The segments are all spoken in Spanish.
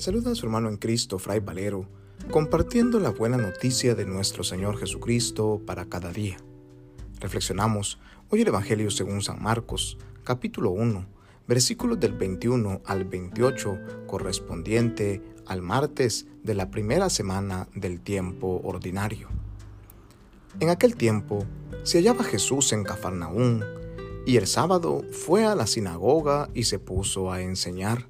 Le saluda a su hermano en Cristo, Fray Valero, compartiendo la buena noticia de nuestro Señor Jesucristo para cada día. Reflexionamos hoy el Evangelio según San Marcos, capítulo 1, versículos del 21 al 28, correspondiente al martes de la primera semana del tiempo ordinario. En aquel tiempo se hallaba Jesús en Cafarnaún, y el sábado fue a la sinagoga y se puso a enseñar.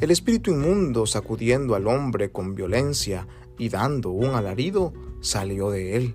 El espíritu inmundo, sacudiendo al hombre con violencia y dando un alarido, salió de él.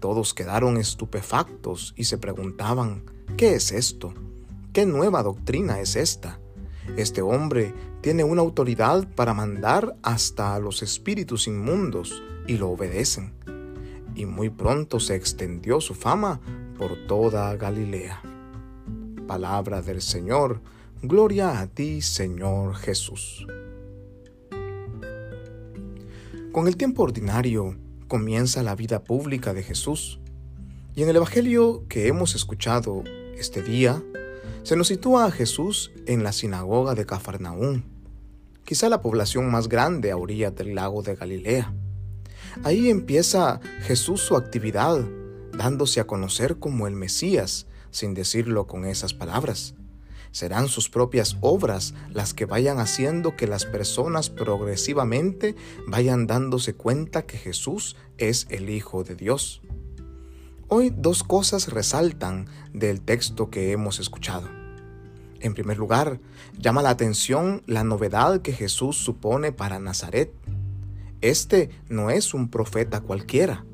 Todos quedaron estupefactos y se preguntaban, ¿qué es esto? ¿Qué nueva doctrina es esta? Este hombre tiene una autoridad para mandar hasta a los espíritus inmundos y lo obedecen. Y muy pronto se extendió su fama por toda Galilea. Palabra del Señor, Gloria a ti, Señor Jesús. Con el tiempo ordinario comienza la vida pública de Jesús. Y en el Evangelio que hemos escuchado este día, se nos sitúa a Jesús en la sinagoga de Cafarnaún, quizá la población más grande a orillas del lago de Galilea. Ahí empieza Jesús su actividad, dándose a conocer como el Mesías, sin decirlo con esas palabras. Serán sus propias obras las que vayan haciendo que las personas progresivamente vayan dándose cuenta que Jesús es el Hijo de Dios. Hoy dos cosas resaltan del texto que hemos escuchado. En primer lugar, llama la atención la novedad que Jesús supone para Nazaret. Este no es un profeta cualquiera,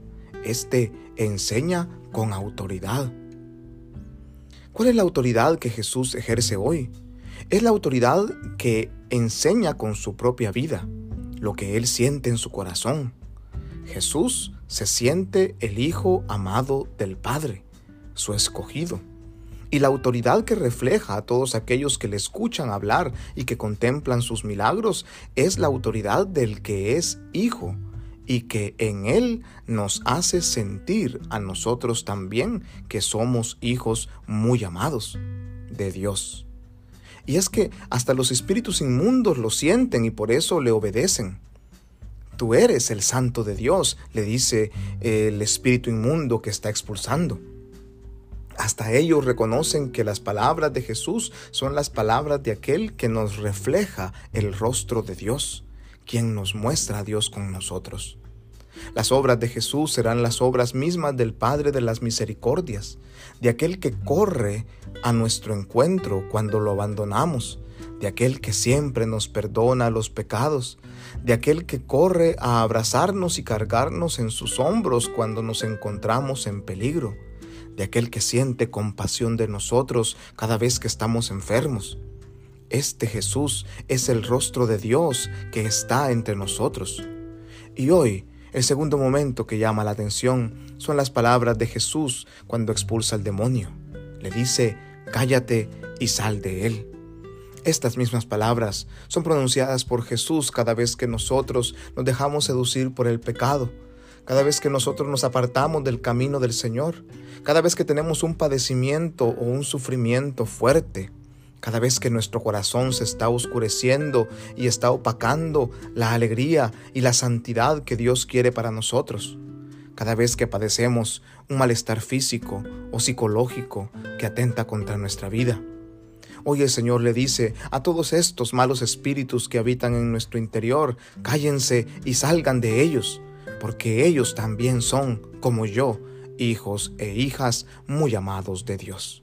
este enseña con autoridad. ¿Cuál es la autoridad que Jesús ejerce hoy? Es la autoridad que enseña con su propia vida, lo que Él siente en su corazón. Jesús se siente el Hijo amado del Padre, su escogido. Y la autoridad que refleja a todos aquellos que le escuchan hablar y que contemplan sus milagros es la autoridad del que es Hijo, y que en Él nos hace sentir a nosotros también que somos hijos muy amados de Dios. Y es que hasta los espíritus inmundos lo sienten y por eso le obedecen. Tú eres el santo de Dios, le dice el espíritu inmundo que está expulsando. Hasta ellos reconocen que las palabras de Jesús son las palabras de aquel que nos refleja el rostro de Dios quien nos muestra a Dios con nosotros. Las obras de Jesús serán las obras mismas del Padre de las Misericordias, de aquel que corre a nuestro encuentro cuando lo abandonamos, de aquel que siempre nos perdona los pecados, de aquel que corre a abrazarnos y cargarnos en sus hombros cuando nos encontramos en peligro, de aquel que siente compasión de nosotros cada vez que estamos enfermos, este Jesús es el rostro de Dios que está entre nosotros. Y hoy, el segundo momento que llama la atención son las palabras de Jesús cuando expulsa al demonio. Le dice, cállate y sal de él. Estas mismas palabras son pronunciadas por Jesús cada vez que nosotros nos dejamos seducir por el pecado, cada vez que nosotros nos apartamos del camino del Señor, cada vez que tenemos un padecimiento o un sufrimiento fuerte. Cada vez que nuestro corazón se está oscureciendo y está opacando la alegría y la santidad que Dios quiere para nosotros. Cada vez que padecemos un malestar físico o psicológico que atenta contra nuestra vida. Hoy el Señor le dice a todos estos malos espíritus que habitan en nuestro interior, cállense y salgan de ellos, porque ellos también son, como yo, hijos e hijas muy amados de Dios.